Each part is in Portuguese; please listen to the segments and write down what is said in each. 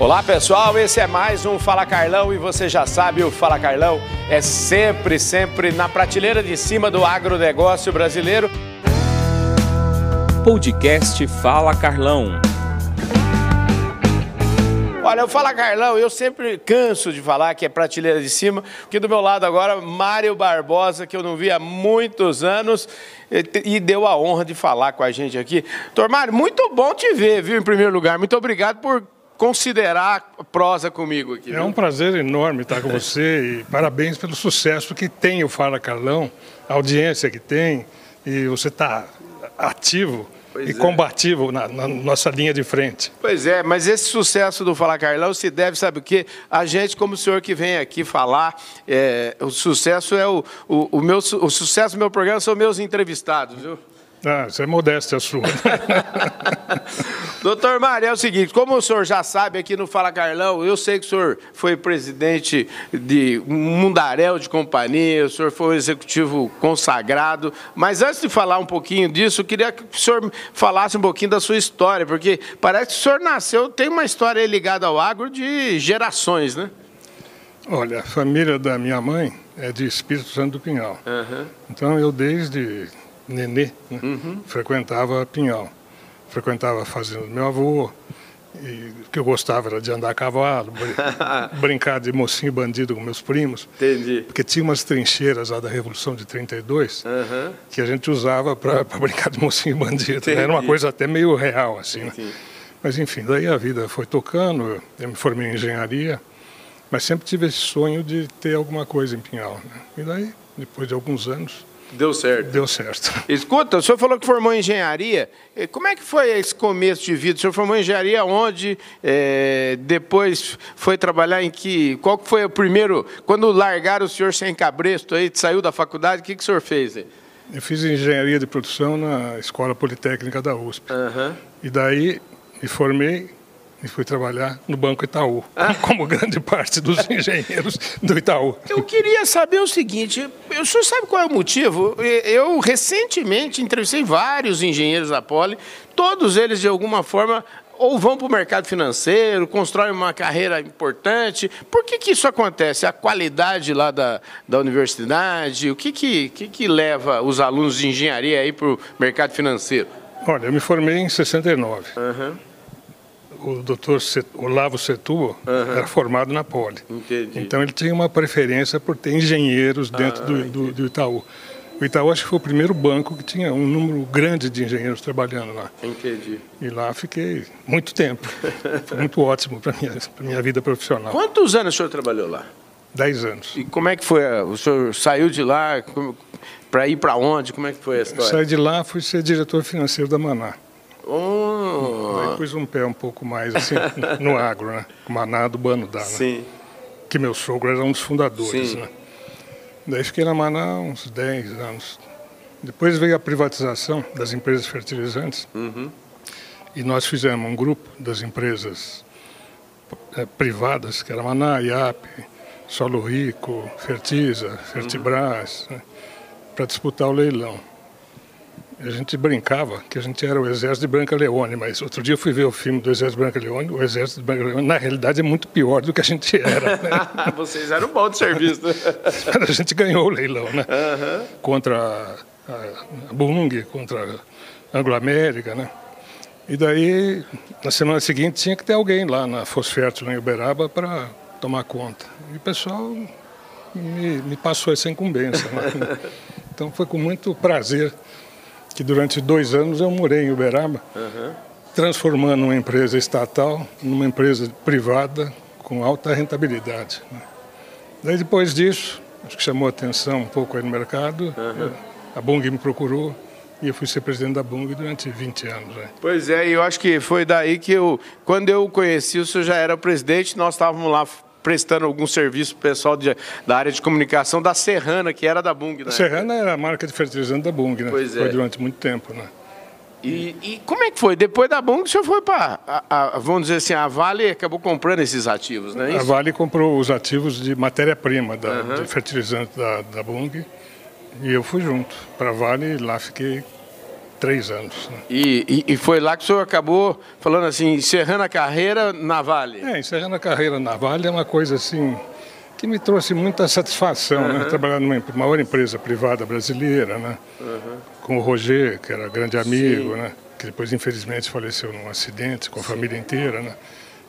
Olá pessoal, esse é mais um Fala Carlão e você já sabe, o Fala Carlão é sempre, sempre na prateleira de cima do agronegócio brasileiro. Podcast Fala Carlão. Olha, eu falo Carlão, eu sempre canso de falar que é prateleira de cima, porque do meu lado agora, Mário Barbosa, que eu não vi há muitos anos, e deu a honra de falar com a gente aqui. Doutor Mário, muito bom te ver, viu, em primeiro lugar. Muito obrigado por considerar prosa comigo aqui. É um prazer enorme estar com você e parabéns pelo sucesso que tem o Fala Carlão, a audiência que tem, e você está ativo Pois e é. combativo na, na, nossa linha de frente. Pois é, mas esse sucesso do Fala Carlão se deve, sabe o quê? A gente, como o senhor que vem aqui falar, é, o sucesso é o, o, o, meu, o sucesso do meu programa são meus entrevistados, viu? Ah, isso é modéstia sua. Doutor Mário, é o seguinte, como o senhor já sabe aqui no Fala Carlão, eu sei que o senhor foi presidente de um mundaréu de companhia, o senhor foi um executivo consagrado, mas antes de falar um pouquinho disso, eu queria que o senhor falasse um pouquinho da sua história, porque parece que o senhor nasceu, tem uma história ligada ao agro de gerações, né? Olha, a família da minha mãe é de Espírito Santo do Pinhal. Uhum. Então eu desde nenê, né? uhum. frequentava Pinhal. Frequentava a fazenda do meu avô, e o que eu gostava era de andar a cavalo, brincar de mocinho bandido com meus primos. Entendi. Porque tinha umas trincheiras lá da Revolução de 32 uhum. que a gente usava para brincar de mocinho bandido. Né? Era uma coisa até meio real, assim. Né? Mas enfim, daí a vida foi tocando, eu me formei em engenharia, mas sempre tive esse sonho de ter alguma coisa em Pinhal. Né? E daí, depois de alguns anos, Deu certo. Deu certo. Escuta, o senhor falou que formou engenharia. Como é que foi esse começo de vida? O senhor formou engenharia onde? É, depois foi trabalhar em que? Qual que foi o primeiro? Quando largaram o senhor sem cabresto aí, saiu da faculdade, o que, que o senhor fez? Aí? Eu fiz engenharia de produção na Escola Politécnica da USP. Uhum. E daí me formei e fui trabalhar no Banco Itaú, ah. como grande parte dos engenheiros do Itaú. Eu queria saber o seguinte, o senhor sabe qual é o motivo? Eu recentemente entrevistei vários engenheiros da Poli, todos eles de alguma forma ou vão para o mercado financeiro, constroem uma carreira importante. Por que, que isso acontece? A qualidade lá da, da universidade? O que, que, que, que leva os alunos de engenharia aí para o mercado financeiro? Olha, eu me formei em 69. Uhum o doutor Olavo Setúbal uhum. era formado na Poli. Entendi. Então ele tinha uma preferência por ter engenheiros dentro ah, do, do, do, Itaú. O Itaú acho que foi o primeiro banco que tinha um número grande de engenheiros trabalhando lá. Entendi. E lá fiquei muito tempo. foi muito ótimo para minha para minha vida profissional. Quantos anos o senhor trabalhou lá? Dez anos. E como é que foi? O senhor saiu de lá para ir para onde? Como é que foi a história? Saí de lá, fui ser diretor financeiro da Maná. Oh. Aí pus um pé um pouco mais assim no agro, né? Maná do Banudá, né? Sim. Que meu sogro era um dos fundadores, Sim. né? Daí fiquei na Maná uns 10 anos. Depois veio a privatização das empresas fertilizantes. Uhum. E nós fizemos um grupo das empresas é, privadas, que era Maná, IAP, Solo Rico, Fertiza, Fertibras, uhum. né? para disputar o leilão. A gente brincava que a gente era o exército de Branca Leone, mas outro dia eu fui ver o filme do exército de Branca Leone, o exército de Branca Leone, na realidade, é muito pior do que a gente era. Né? Vocês eram bom de serviço. Né? a gente ganhou o leilão, né? Uhum. Contra a, a Bung, contra a Anglo-América, né? E daí, na semana seguinte, tinha que ter alguém lá na Fosfértil, em Uberaba, para tomar conta. E o pessoal me, me passou essa incumbência. Né? Então foi com muito prazer que durante dois anos eu morei em Uberaba, uhum. transformando uma empresa estatal numa empresa privada com alta rentabilidade. Né? Daí depois disso, acho que chamou atenção um pouco aí no mercado, uhum. a Bung me procurou e eu fui ser presidente da Bung durante 20 anos. Né? Pois é, e eu acho que foi daí que eu, quando eu conheci, o senhor já era presidente, nós estávamos lá prestando algum serviço para o pessoal de, da área de comunicação da Serrana, que era da Bung. Né? Serrana era a marca de fertilizante da Bung, né? Pois foi é. durante muito tempo, né? E, e, como é que foi? Depois da Bung, o senhor foi para, vamos dizer assim, a Vale acabou comprando esses ativos, não é isso? A Vale comprou os ativos de matéria-prima uhum. de fertilizante da, da Bung e eu fui junto para a Vale e lá fiquei três anos. Né? E, e, e, foi lá que o senhor acabou falando assim, encerrando a carreira na Vale? É, encerrando a carreira na Vale é uma coisa assim que me trouxe muita satisfação, uhum. né? Trabalhar numa maior empresa privada brasileira, né? Uhum. Com o Roger, que era grande amigo, Sim. né? Que depois, infelizmente, faleceu num acidente com a Sim. família inteira, né?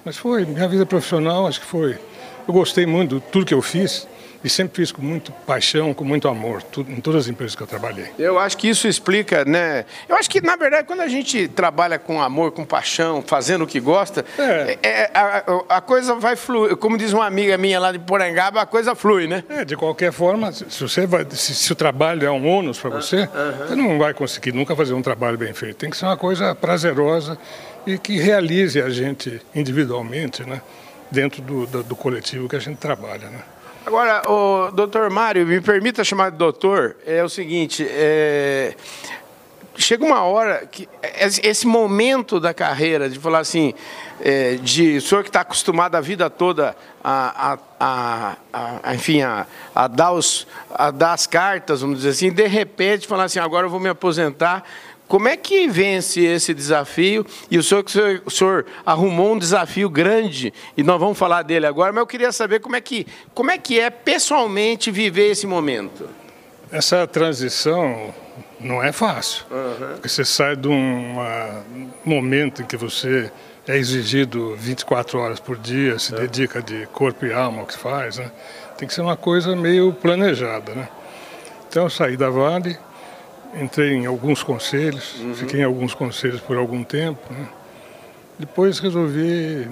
Mas foi, minha vida profissional, acho que foi. Eu gostei muito de tudo que eu fiz. E sempre fiz com muito paixão, com muito amor, tudo, em todas as empresas que eu trabalhei. Eu acho que isso explica, né? Eu acho que, na verdade, quando a gente trabalha com amor, com paixão, fazendo o que gosta, é. É, a, a, coisa vai fluir. Como diz uma amiga minha lá de Porangaba, a coisa flui, né? É, de qualquer forma, se, você vai, se, se o trabalho é um ônus para você, você não vai conseguir nunca fazer um trabalho bem feito. Tem que ser uma coisa prazerosa e que realize a gente individualmente, né? Dentro do, do, do coletivo que a gente trabalha, né? Agora, o doutor Mário, me permita chamar de doutor, é o seguinte, é, chega uma hora que esse momento da carreira de falar assim, é, de o senhor que está acostumado a vida toda a, a, a, a enfim, a, dar os, a dar as cartas, vamos dizer assim, de repente falar assim, agora eu vou me aposentar como é que vence esse desafio? E o senhor, o senhor arrumou um desafio grande, e nós vamos falar dele agora, mas eu queria saber como é que, como é, que é pessoalmente viver esse momento. Essa transição não é fácil. Uhum. Porque você sai de um momento em que você é exigido 24 horas por dia, se é. dedica de corpo e alma ao que faz, né? Tem que ser uma coisa meio planejada, né? Então eu saí da Vale, entrei em alguns conselhos, uhum. fiquei em alguns conselhos por algum tempo. Né? Depois resolvi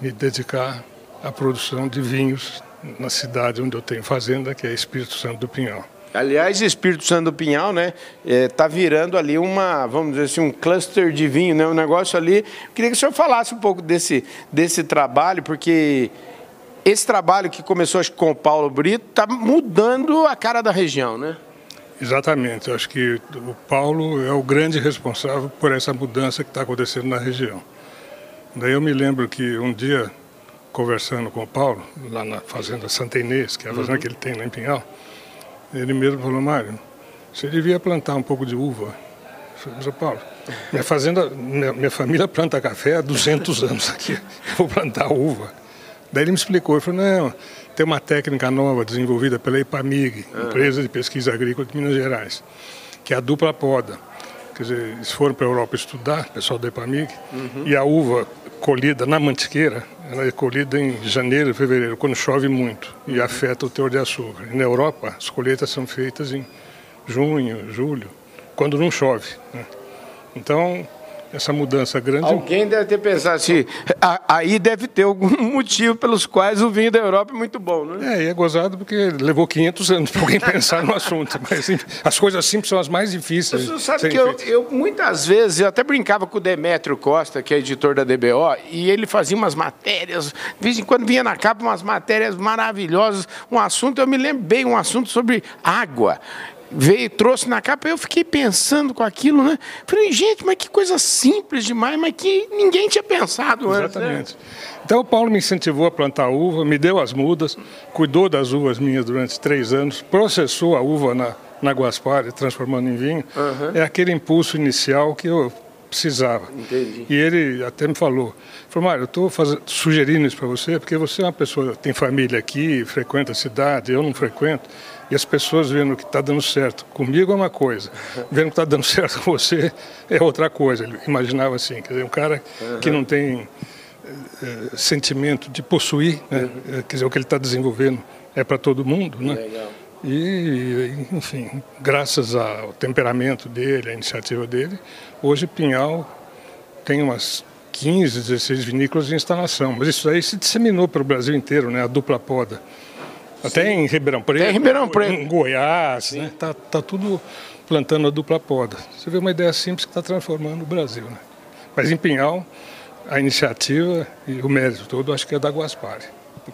me dedicar à produção de vinhos na cidade onde eu tenho fazenda, que é Espírito Santo do Pinhal. Aliás, Espírito Santo do Pinhal, né, está é, virando ali uma, vamos dizer assim, um cluster de vinho, né, um negócio ali. Queria que o senhor falasse um pouco desse, desse trabalho, porque esse trabalho que começou acho, com o Paulo Brito está mudando a cara da região, né? Exatamente. Eu acho que o Paulo é o grande responsável por essa mudança que está acontecendo na região. Daí eu me lembro que um dia, conversando com o Paulo, lá na fazenda Santa Inês, que é a fazenda uhum. que ele tem lá em Pinhal, ele mesmo falou, Mário, você devia plantar um pouco de uva. Eu falei, Paulo, minha fazenda, minha, minha família planta café há 200 anos aqui, eu vou plantar uva. Daí ele me explicou, ele falou, não, tem uma técnica nova desenvolvida pela IPAMIG, uhum. Empresa de Pesquisa Agrícola de Minas Gerais, que é a dupla poda. Quer dizer, eles foram para a Europa estudar, pessoal da IPAMIG, uhum. e a uva colhida na mantiqueira, ela é colhida em janeiro, fevereiro, quando chove muito e uhum. afeta o teor de açúcar. E na Europa, as colheitas são feitas em junho, julho, quando não chove. Né? Então, essa mudança grande. Alguém deve ter pensado assim, aí deve ter algum motivo pelos quais o vinho da Europa é muito bom, né? É, e é gozado porque levou 500 anos para alguém pensar no assunto. Mas as coisas simples são as mais difíceis. Você sabe que eu, eu, muitas vezes, eu até brincava com o Demétrio Costa, que é editor da DBO, e ele fazia umas matérias, de vez em quando vinha na capa umas matérias maravilhosas, um assunto, eu me lembro bem, um assunto sobre água veio, trouxe na capa, eu fiquei pensando com aquilo, né? Falei, gente, mas que coisa simples demais, mas que ninguém tinha pensado antes. Né? Exatamente. Né? Então o Paulo me incentivou a plantar uva, me deu as mudas, cuidou das uvas minhas durante três anos, processou a uva na, na Guaspari, transformando em vinho. Uhum. É aquele impulso inicial que eu precisava. Entendi. E ele até me falou, falou, Mário, eu estou sugerindo isso para você porque você é uma pessoa que tem família aqui, frequenta a cidade, eu não frequento. E as pessoas vendo que está dando certo comigo é uma coisa, vendo que está dando certo com você é outra coisa. Ele imaginava assim, quer dizer, um cara uhum. que não tem é, sentimento de possuir, né? uhum. quer dizer, o que ele está desenvolvendo é para todo mundo, né? Legal. E, enfim, graças ao temperamento dele, à iniciativa dele, hoje Pinhal tem umas 15, 16 vinícolas em instalação. Mas isso aí se disseminou para o Brasil inteiro, né? A dupla poda. Até Sim. em Ribeirão Preto. Até em Ribeirão Preto. Em Goiás, né? Tá, tá tudo plantando a dupla poda. Você vê uma ideia simples que está transformando o Brasil, né? Mas em Pinhal, a iniciativa e o mérito todo acho que é da Guaspari.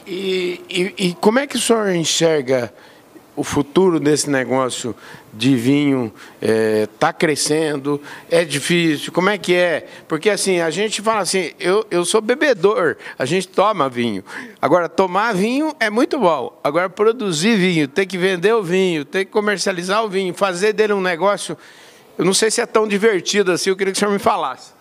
E, e, e como é que o senhor enxerga o futuro desse negócio de vinho está é, tá crescendo, é difícil, como é que é? Porque assim, a gente fala assim, eu, eu sou bebedor, a gente toma vinho. Agora, tomar vinho é muito bom. Agora, produzir vinho, ter que vender o vinho, ter que comercializar o vinho, fazer dele um negócio Eu não sei se é tão divertido assim, eu queria que o senhor me falasse.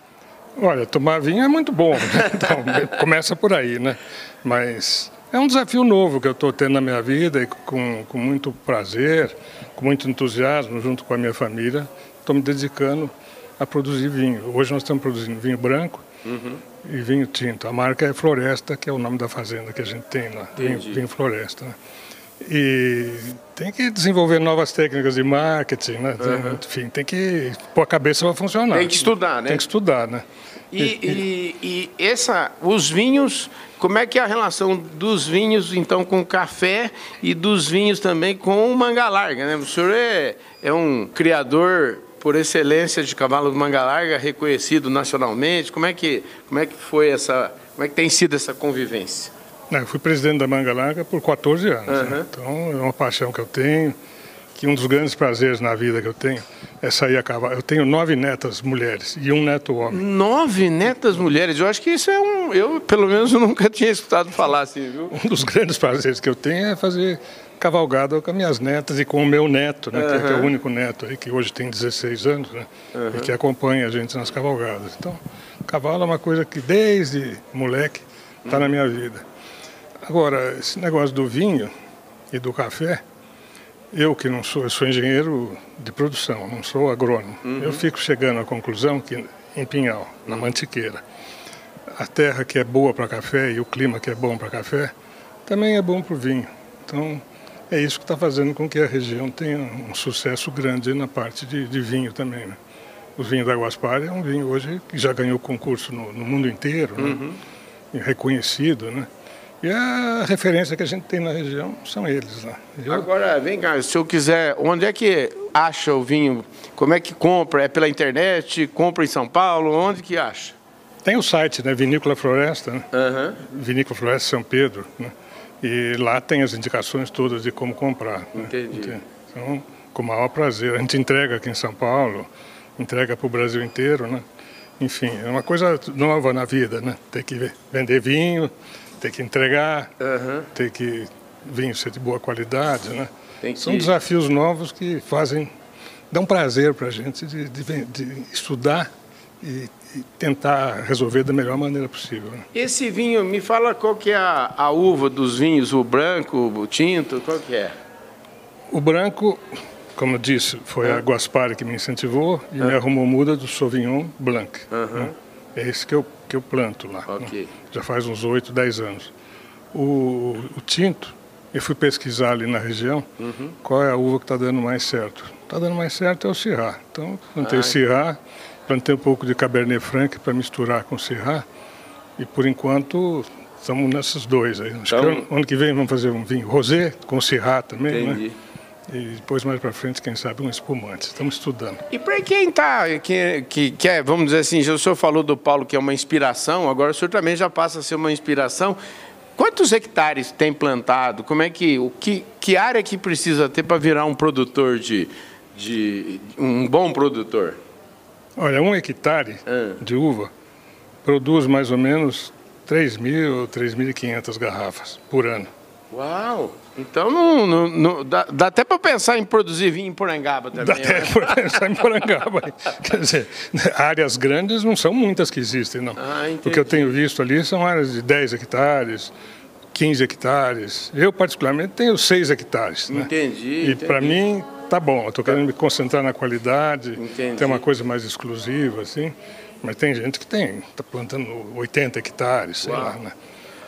Olha, tomar vinho é muito bom, né? então começa por aí, né? Mas é um desafio novo que eu estou tendo na minha vida e com, com muito prazer, com muito entusiasmo, junto com a minha família, estou me dedicando a produzir vinho. Hoje nós estamos produzindo vinho branco uhum. e vinho tinto. A marca é Floresta, que é o nome da fazenda que a gente tem lá, vinho, vinho, Floresta. Né? E tem que desenvolver novas técnicas de marketing, né? Uhum. Enfim, tem que pôr a cabeça para funcionar. Tem que estudar, né? Tem que estudar, né? E, e, e, essa, os vinhos, como é que é a relação dos vinhos, então, com o café e dos vinhos também com o manga larga, né? O senhor é, é um criador por excelência de cavalo de manga larga, reconhecido nacionalmente. Como é que, como é que foi essa, como é que tem sido essa convivência? Eu fui presidente da Manga Larga por 14 anos. Uhum. Né? Então é uma paixão que eu tenho, que um dos grandes prazeres na vida que eu tenho é sair a cavalo. Eu tenho nove netas mulheres e um neto homem. Nove netas mulheres? Eu acho que isso é um. Eu, pelo menos, nunca tinha escutado falar assim, viu? Um dos grandes prazeres que eu tenho é fazer cavalgada com as minhas netas e com o meu neto, né, uhum. que, é, que, é, o único neto aí, que hoje tem 16 anos, né, uhum. e que acompanha a gente nas cavalgadas. Então, cavalo é uma coisa que desde moleque está uhum. na minha vida. Agora, esse negócio do vinho e do café, eu que não sou, eu sou engenheiro de produção, não sou agrônomo, uhum. eu fico chegando à conclusão que em Pinhal, na Mantiqueira, a terra que é boa para café e o clima que é bom para café, também é bom para o vinho. Então, é isso que está fazendo com que a região tenha um sucesso grande na parte de, de vinho também. Né? O vinho da Guaspari é um vinho hoje que já ganhou concurso no, no mundo inteiro, né? uhum. né? reconhecido, né? E a referência que a gente tem na região são eles. Né? Eu... Agora, vem cá, se eu quiser, onde é que acha o vinho? Como é que compra? É pela internet? Compra em São Paulo? Onde que acha? Tem o site, né? Vinícola Floresta, né? Uhum. Vinícola Floresta São Pedro, né? E lá tem as indicações todas de como comprar. Né? Entendi. Então, com o maior prazer. A gente entrega aqui em São Paulo, entrega para o Brasil inteiro, né? Enfim, é uma coisa nova na vida, né? Tem que vender vinho, tem que entregar, uhum. tem que vinho ser de boa qualidade, né? Que... São desafios novos que fazem, dão prazer para a gente de, de, de estudar e, e, tentar resolver da melhor maneira possível. Né? Esse vinho, me fala qual que é a, a, uva dos vinhos, o branco, o tinto, qual que é? O branco, como eu disse, foi a Guaspari que me incentivou e me arrumou muda do Sauvignon Blanc. Né? É esse que eu, que eu planto lá. Okay. Né? Já faz uns 8, 10 anos. O, o, tinto, eu fui pesquisar ali na região uhum. qual é a uva que está dando mais certo. Está dando mais certo é o Syrah. Então, plantei Ai. Syrah, plantei um pouco de Cabernet Franc para misturar com Syrah. E por enquanto estamos nesses dois aí. Acho então, que ano que vem vamos fazer um vinho rosé com Syrah também, né? entendi. né? E depois, mais para frente, quem sabe, um espumante. Estamos estudando. E para quem está, que, que, que é, vamos dizer assim, o senhor falou do Paulo que é uma inspiração, agora o senhor também já passa a ser uma inspiração. Quantos hectares tem plantado? Como é que, o que, que área que precisa ter para virar um produtor de, de um bom produtor? Olha, um hectare ah. de uva produz mais ou menos 3.000, 3.500 garrafas por ano. Uau! Então não, não, não dá, dá, até para pensar em produzir vinho em Porangaba também. Dá até né? para pensar em Porangaba. Quer dizer, áreas grandes não são muitas que existem, não. Ah, o que eu tenho visto ali são áreas de 10 hectares, 15 hectares. Eu, particularmente, tenho 6 hectares. Né? Entendi. E para mim, tá bom. Eu estou querendo me concentrar na qualidade, entendi. ter uma coisa mais exclusiva, assim. Mas tem gente que tem, está plantando 80 hectares, sei Uau. lá, né?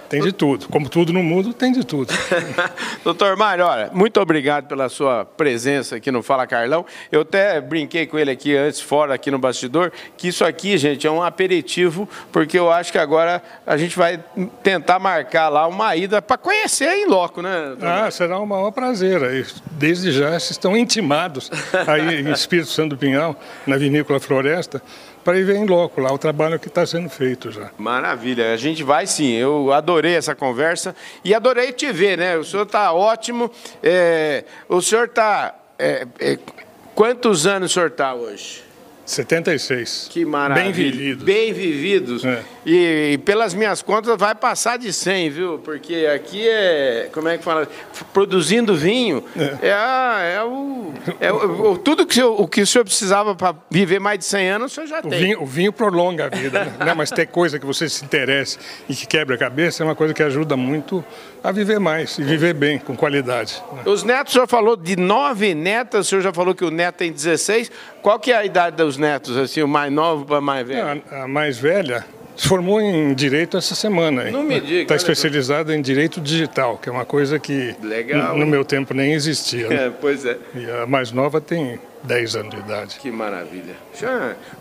Tem de tudo. Como tudo no mundo, tem de tudo. Doutor Mário, olha, muito obrigado pela sua presença aqui no Fala Carlão. Eu até brinquei com ele aqui antes, fora, aqui no bastidor, que isso aqui, gente, é um aperitivo, porque eu acho que agora a gente vai tentar marcar lá uma ida para conhecer em loco, né? Ah, será um maior prazer. Desde já, vocês estão intimados aí em Espírito Santo do Pinhal, na Vinícola Floresta, para ir ver em loco lá o trabalho que está sendo feito já. Maravilha, a gente vai sim. Eu adorei essa conversa e adorei te ver, né? O senhor está ótimo. É, o senhor está. É, é, quantos anos o senhor está hoje? 76. Que maravilha. Bem vividos. Bem vividos. É. E, e, pelas minhas contas vai passar de 100, viu? Porque aqui é, como é que fala? Produzindo vinho, é, é, a, é, o, é o, tudo que o, o que o senhor precisava para viver mais de 100 anos, o senhor já o tem. Vinho, o vinho prolonga a vida, né? Mas ter coisa que você se interesse e que quebra a cabeça é uma coisa que ajuda muito a viver mais e viver bem, com qualidade. Né? Os netos, o senhor falou de nove netas, o senhor já falou que o neto tem 16. Qual que é a idade dos netos, assim, o mais novo para mais velho? A, a mais velha se formou em direito essa semana. Não me diga. Está especializada em direito digital, que é uma coisa que Legal, no meu tempo nem existia. Né? É, pois é. E a mais nova tem 10 anos de idade. Que maravilha.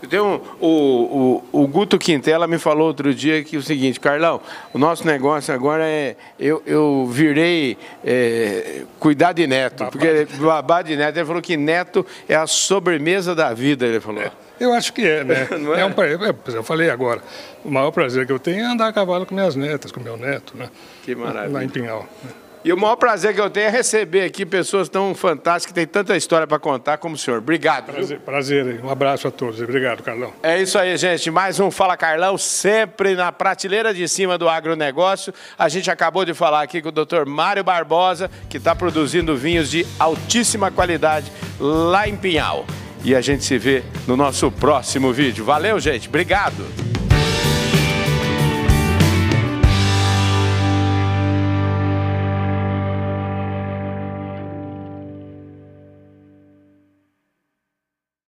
Tem um, o, o, o Guto Quintela me falou outro dia que é o seguinte, Carlão, o nosso negócio agora é. Eu, eu virei é, cuidar de neto, babá. porque babá de neto. Ele falou que neto é a sobremesa da vida, ele falou. É. Eu acho que é, né? É? é um, é, eu falei agora, o maior prazer que eu tenho é andar a cavalo com minhas netas, com meu neto, né? Que maravilha. Lá em Pinhal. Né? E o maior prazer que eu tenho é receber aqui pessoas tão fantásticas que têm tanta história para contar como o senhor. Obrigado. Prazer, prazer, um abraço a todos. Obrigado, Carlão. É isso aí, gente. Mais um Fala Carlão, sempre na prateleira de cima do agronegócio. A gente acabou de falar aqui com o doutor Mário Barbosa, que está produzindo vinhos de altíssima qualidade lá em Pinhal. E a gente se vê no nosso próximo vídeo. Valeu, gente. Obrigado.